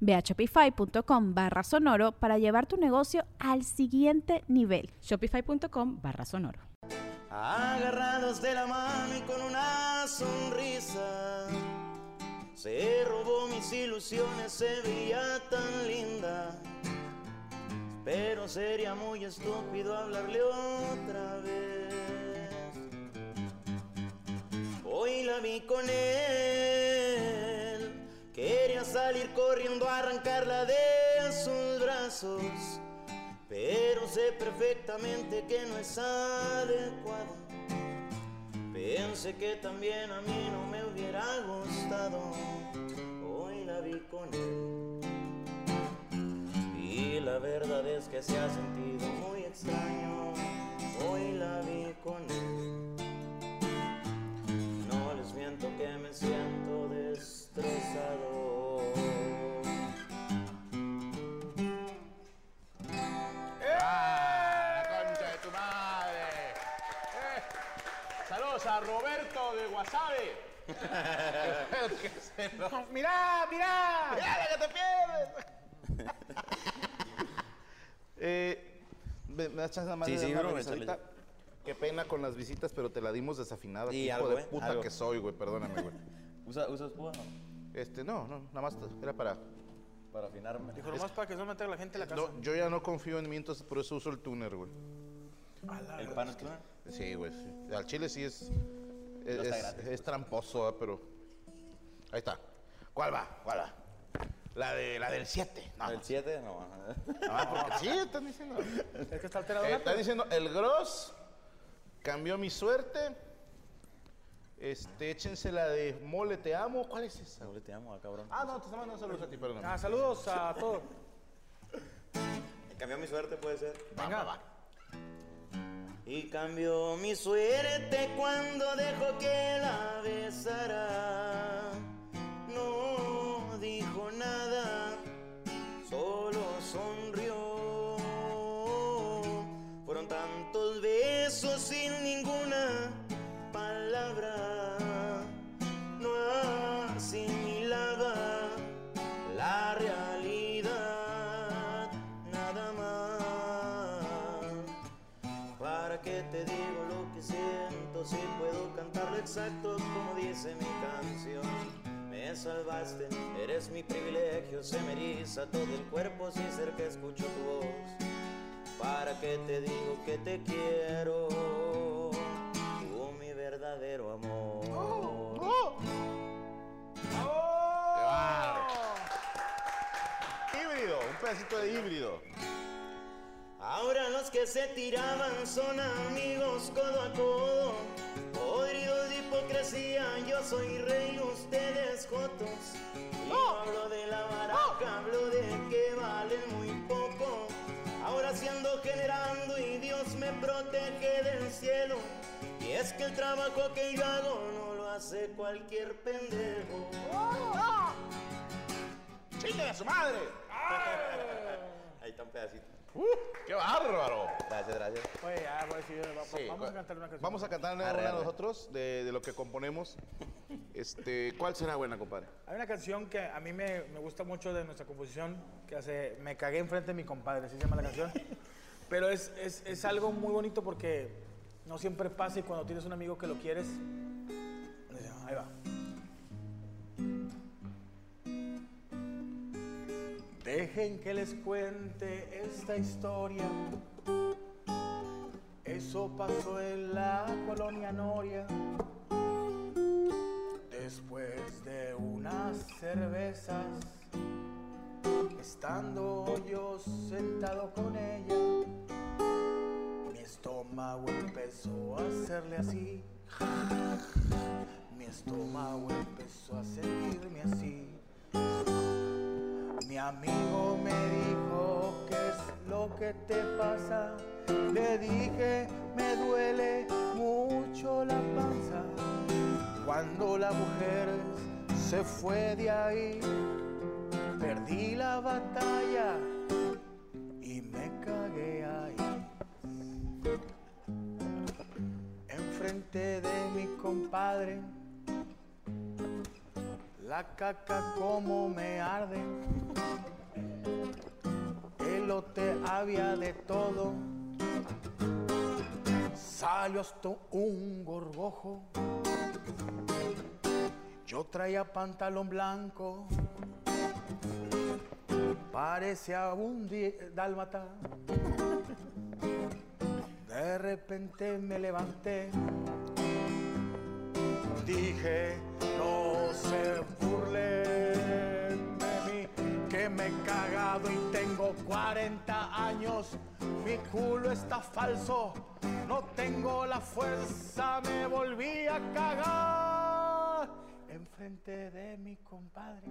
Ve a shopify.com barra sonoro para llevar tu negocio al siguiente nivel. Shopify.com barra sonoro. Agarrados de la mano y con una sonrisa. Se robó mis ilusiones, se veía tan linda. Pero sería muy estúpido hablarle otra vez. Hoy la vi con él. Salir corriendo a arrancarla de sus brazos. Pero sé perfectamente que no es adecuado. Pensé que también a mí no me hubiera gustado. Hoy la vi con él. Y la verdad es que se ha sentido muy extraño. A Roberto de Wasabi. ¡Mirá, mirá! ¡Mirá la que te pierdes! Eh, ¿me, me das chance nada más Sí, de sí, una bro? Qué pena con las visitas, pero te la dimos desafinada. Sí, hijo algo, de ¿eh? puta Algo. que soy, güey. Perdóname, güey. ¿Usa, ¿Usas púa? Este, no, no, nada más era para... Para afinarme. Dijo nomás para que no meta a la gente en la casa. No, yo ya no confío en mí, entonces por eso uso el tuner, güey. ¿El pan es? Sí, güey. sí. Al chile sí es... Es, está es- gratis, es tramposo, ¿eh? pero... Ahí está. ¿Cuál va? ¿Cuál va? La, de, la del 7. No, ¿El 7? No. no, porque sí, están diciendo... Es que está alterado. Eh, están diciendo, el Gross cambió mi suerte. Este, échense la de mole, te amo. ¿Cuál es esa? Ahora te amo, ah, cabrón. Ah, no, te está mandando saludos a ti, perdón. Ah, saludos a todos. Cambió mi suerte, puede ser. Venga. Y cambió mi suerte cuando dejó que la besara. No dijo nada, solo sonrió. Fueron tantos besos sin eres mi privilegio, se me eriza todo el cuerpo si cerca escucho tu voz. ¿Para qué te digo que te quiero? Tú mi verdadero amor. ¡Qué bárbaro! Híbrido, un pedacito de híbrido. Ahora los que se tiraban son amigos codo a codo. Yo soy rey, ustedes jotos. Y no hablo de la baraja, hablo de que valen muy poco. Ahora siendo generando y Dios me protege del cielo. Y es que el trabajo que yo hago no lo hace cualquier pendejo. ¡Chingue a su madre! Ahí está un pedacito. ¡Uh! ¡Qué bárbaro! Gracias, gracias. Oye, ya, a va- Sí, vamos a va- cantar una canción. Vamos a cantar una Arre, una arre. nosotros de, de lo que componemos. Este, ¿Cuál será buena, compadre? Hay una canción que a mí me, me gusta mucho de nuestra composición, que hace Me cagué enfrente de mi compadre, así se llama la canción. Pero es, es, es algo muy bonito porque no siempre pasa y cuando tienes un amigo que lo quieres, ahí va. Dejen que les cuente esta historia. Es Eso pasó en la colonia Noria. Después de unas cervezas, estando yo sentado con ella, mi estómago empezó a hacerle así. Mi estómago empezó a sentirme así. Mi amigo me dijo, ¿qué es lo que te pasa? Le dije, me duele mucho la panza. Cuando la mujer se fue de ahí, perdí la batalla y me cagué ahí. Enfrente de mi compadre, la caca como me arde. Elote había de todo. Salió hasta un gorgojo. Yo traía pantalón blanco. Parecía un dálmata. De repente me levanté. Dije, no se burlen de mí, que me he cagado y tengo 40 años. Mi culo está falso, no tengo la fuerza, me volví a cagar enfrente de mi compadre.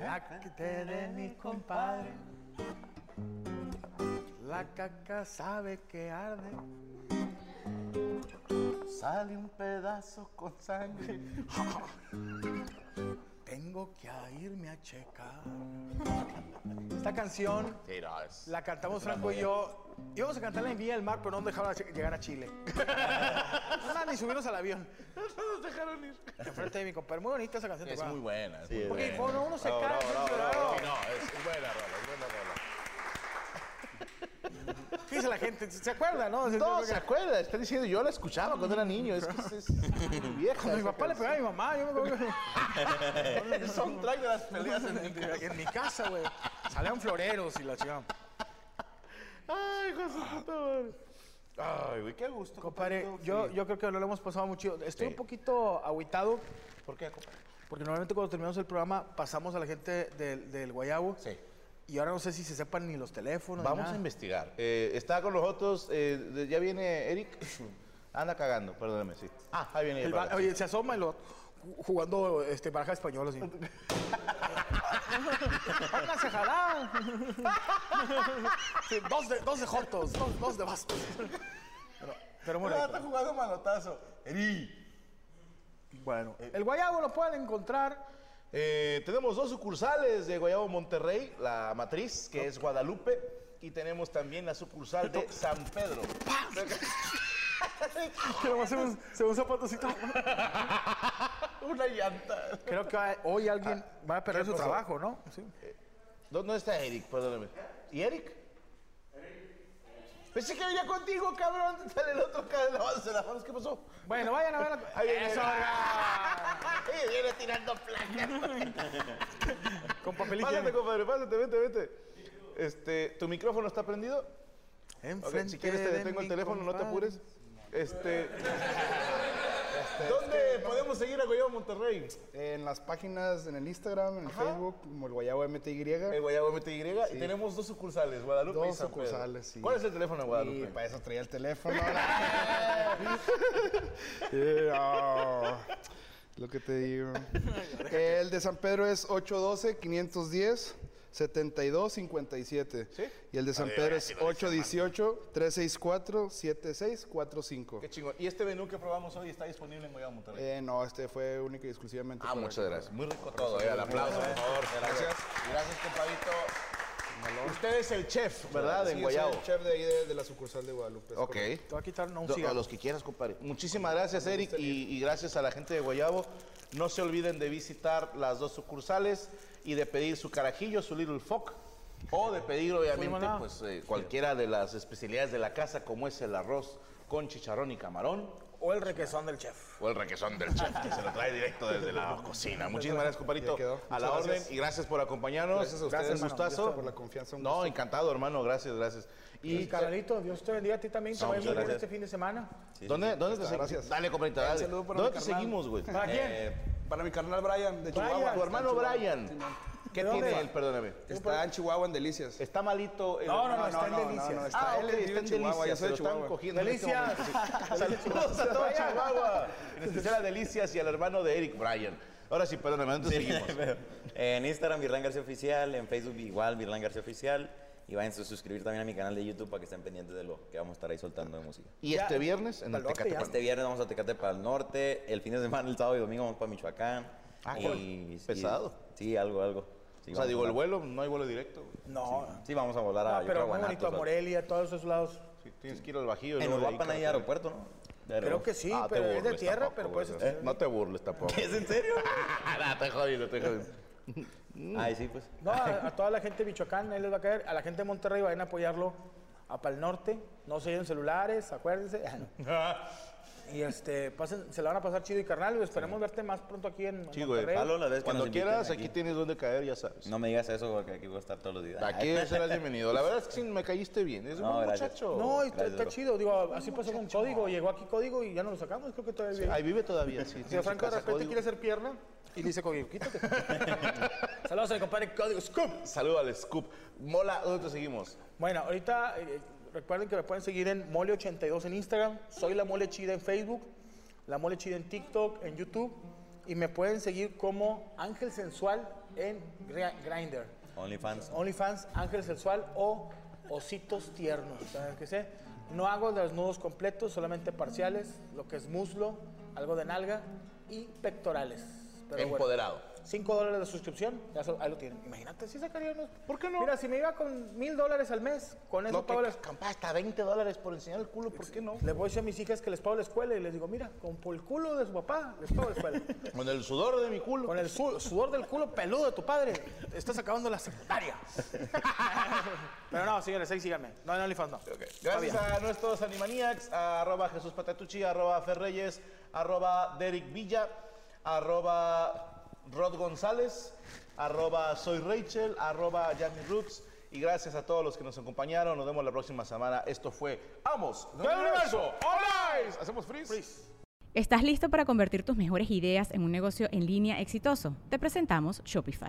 La que de mi compadre. La caca sabe que arde. Sale un pedazo con sangre. Tengo que irme a checar. Esta canción Sí, no, es- la cantamos Franco y yo. Íbamos a cantarla en Villa del Mar, pero no nos dejaron llegar a Chile. no, ni subirnos al avión. No nos dejaron ir. Enfrente de mi compadre. Muy bonita esa canción. ¿te Es muy buena. es Sí, muy Porque buena. cuando uno se Bravo, cae, bravo, siempre, bravo, bravo. Sí, no, es, es buena rola, es buena rola. ¿Qué dice la gente? ¿Se acuerda, no? No, se acuerda, está diciendo, yo la escuchaba cuando era niño, es que es, es vieja. Cuando mi papá le pegaba a mi mamá, yo me acuerdo. El soundtrack de las peleas en en mi casa, güey. Salían floreros y la chica. Ay, hijo de su puta madre. Ay, güey, qué gusto. Compadre, yo, yo creo que no lo hemos pasado mucho. Estoy Sí. un poquito agüitado ¿Por qué, compadre? porque normalmente cuando terminamos el programa pasamos a la gente del, del Guayabo. Sí. Y ahora no sé si se sepan ni los teléfonos. Vamos nada. a investigar. Eh, está con nosotros, eh, ya viene Eric. Anda cagando, perdóname, sí. Ah, ahí viene. El para- oye, se asoma y lo ju- jugando este baraja español así. Pónganse a jalar. Sí, dos de dos de jotos, dos, dos de bastos. Pero, pero muy Ah, está jugando manotazo. Eric. Bueno, el guayabo lo pueden encontrar. Eh, tenemos dos sucursales de Guayabo Monterrey, la matriz, que es Guadalupe, y tenemos también la sucursal de San Pedro. Que nomás se ve un, se ve un zapatocito. Una llanta. Creo que hoy alguien va a perder ¿Qué su pasó? trabajo, ¿no? Sí. ¿Dónde está Eric? Perdóname. ¿Y Eric? Pensé que venía contigo, cabrón. Sale el otro cara de. ¿Qué pasó? Bueno, vayan a ver. la- Ahí viene. Eso, Ahí viene tirando placas. con papel Pásate, compadre, pásate, vete, vete. Este, ¿tu micrófono está prendido? Ok, Enfrente si quieres te de detengo el teléfono, no te apures. Este. ¿Dónde podemos seguir a Guayabo Monterrey? En las páginas, en el Instagram, en el Facebook, como el Guayabo MTY. El Guayabo MTY. Y tenemos dos sucursales, Guadalupe y Dos San Pedro. sucursales, sí. ¿Cuál es el teléfono de Y Guadalupe? para eso traía el teléfono. Yeah. Lo que te digo. El de San Pedro es 812-510-7257. ¿Sí? Y el de San Pedro es sí lo dice, 818-364-7645. Qué chingón. ¿Y este menú que probamos hoy está disponible en Guayabo Monterrey? Eh, no, este fue único y exclusivamente. Ah, para muchas gracias. Muy rico todo, eh. Al aplauso, por favor. Gracias. Gracias, compadrito. Usted es el chef, ¿verdad? Sí, en soy Guayabo. el chef de ahí de, de la sucursal de Guadalupe. Ok. correcto. Te voy a quitar no, un Do- A cigarro. los que quieras, compadre. Muchísimas gracias, Eric, y, y gracias a la gente de Guayabo. No se olviden de visitar las dos sucursales y de pedir su carajillo, su Little Fock, o de pedir, obviamente, pues eh, cualquiera de las especialidades de la casa, como es el arroz con chicharrón y camarón, o el requesón del chef. O el requesón del chef, que se lo trae directo desde la cocina. Muchísimas gracias, quedó. A la orden gracias. y gracias por acompañarnos. Gracias a ustedes, Un hermano. gustazo. por la confianza, un No, gusto. encantado, hermano. Gracias, gracias. Y carnalito, Dios te bendiga a ti también. No, vaya muy muchas bien gracias. este fin de semana. ¿Dónde, dónde te seguimos? gracias. Dale, compadrito, dale. saludo para ¿Dónde mi te carnal. seguimos, güey? ¿Para quién? Eh, Para mi carnal Brian de Brian. Chihuahua. Tu hermano Brian. Chihuahua. ¿Qué ¿De tiene dónde? él? Perdóname. Está en Chihuahua en Delicias. Está malito. el No, no, no, está en Delicias. no, está Ah, él ok, vive está en Chihuahua, Delicias. soy Se de lo están Chihuahua. cogiendo en este Delicias. Saludos a todo Chihuahua. En especial a Delicias y al hermano de Eric Brian. Ahora sí, perdóname, ¿dónde te seguimos? en Instagram, Virlan García Oficial. En Facebook, igual, Virlan García Oficial. Y vayan a suscribir también a mi canal de YouTube para que estén pendientes de lo que vamos a estar ahí soltando de música. Y este viernes en el Tecate. ya. Este viernes vamos a Tecate para el norte. El fin de semana, el sábado y domingo, vamos para Michoacán. Ah, Y- cabrón. y- Pesado. Sí, algo, algo. Sí, O sea, digo, a el vuelo, no hay vuelo directo. No, Sí, vamos a volar a, no, creo, pero muy bonito, a. Morelia, todos esos lados. Sí, tienes que ir al Bajío. y En Uruapan hay aeropuerto, ¿no? Creo que sí, Ah, pero es de tierra, tampoco, pero pues... Eh, No te burles tampoco. ¿Es en serio? no, te jodí, no te jodí. Ay, sí, pues. No, a, a toda la gente de Michoacán, ahí les va a caer. A la gente de Monterrey vayan a apoyarlo a Pal Norte. No se lleven celulares, acuérdense. y este, pasen, se la van a pasar chido y carnal. y Esperemos verte más pronto aquí en Sí, güey. Palo la vez Cuando quieras, aquí aquí. tienes donde caer, ya sabes. No me digas eso porque aquí voy a estar todos los días. Aquí serás bienvenido. La verdad es que sí me caíste bien. Es un buen muchacho. No, y está, Gracias, está chido. Digo, así pasó con Código. Llegó aquí Código y ya no lo sacamos. Creo que todavía vive. Ahí vive todavía, sí. Si a Franco de repente código. quiere hacer pierna y dice Código, quítate. Saludos a mi compadre Código Scoop. Saludo al Scoop. Mola, ¿dónde te seguimos? Bueno, ahorita eh, recuerden que me pueden seguir en Mole82 en Instagram, soy la Mole Chida en Facebook, la Mole Chida en TikTok, en YouTube y me pueden seguir como Ángel Sensual en Grinder, OnlyFans. OnlyFans Ángel Sensual o Ositos Tiernos. ¿saben qué sé? No hago desnudos completos, solamente parciales, lo que es muslo, algo de nalga y pectorales. Pero bueno. Empoderado. 5 dólares de suscripción, ya so- ahí lo tienen. Imagínate, si sacaría unos... ¿Por qué no? Mira, si me iba con mil dólares al mes, con eso No, pago las... hasta 20 dólares por enseñar el culo, ¿por qué no? Les voy a decir a mis hijas que les pago la escuela y les digo, mira, con por el culo de su papá, les pago la escuela. Con el sudor de mi culo. con el su- sudor del culo peludo de tu padre, estás acabando la secundaria. Pero no, señores, ahí síganme. No, en OnlyFans no. Gracias a nuestros Animaniacs, a arroba Jesús Patatucci, arroba Ferreyes, arroba Derek Villa, arroba Rod González, arroba Soy Rachel, arroba Yami Roots. Y gracias a todos los que nos acompañaron. Nos vemos la próxima semana. Esto fue Amos del Universo. All Hacemos freeze. ¿Estás listo para convertir tus mejores ideas en un negocio en línea exitoso? Te presentamos Shopify.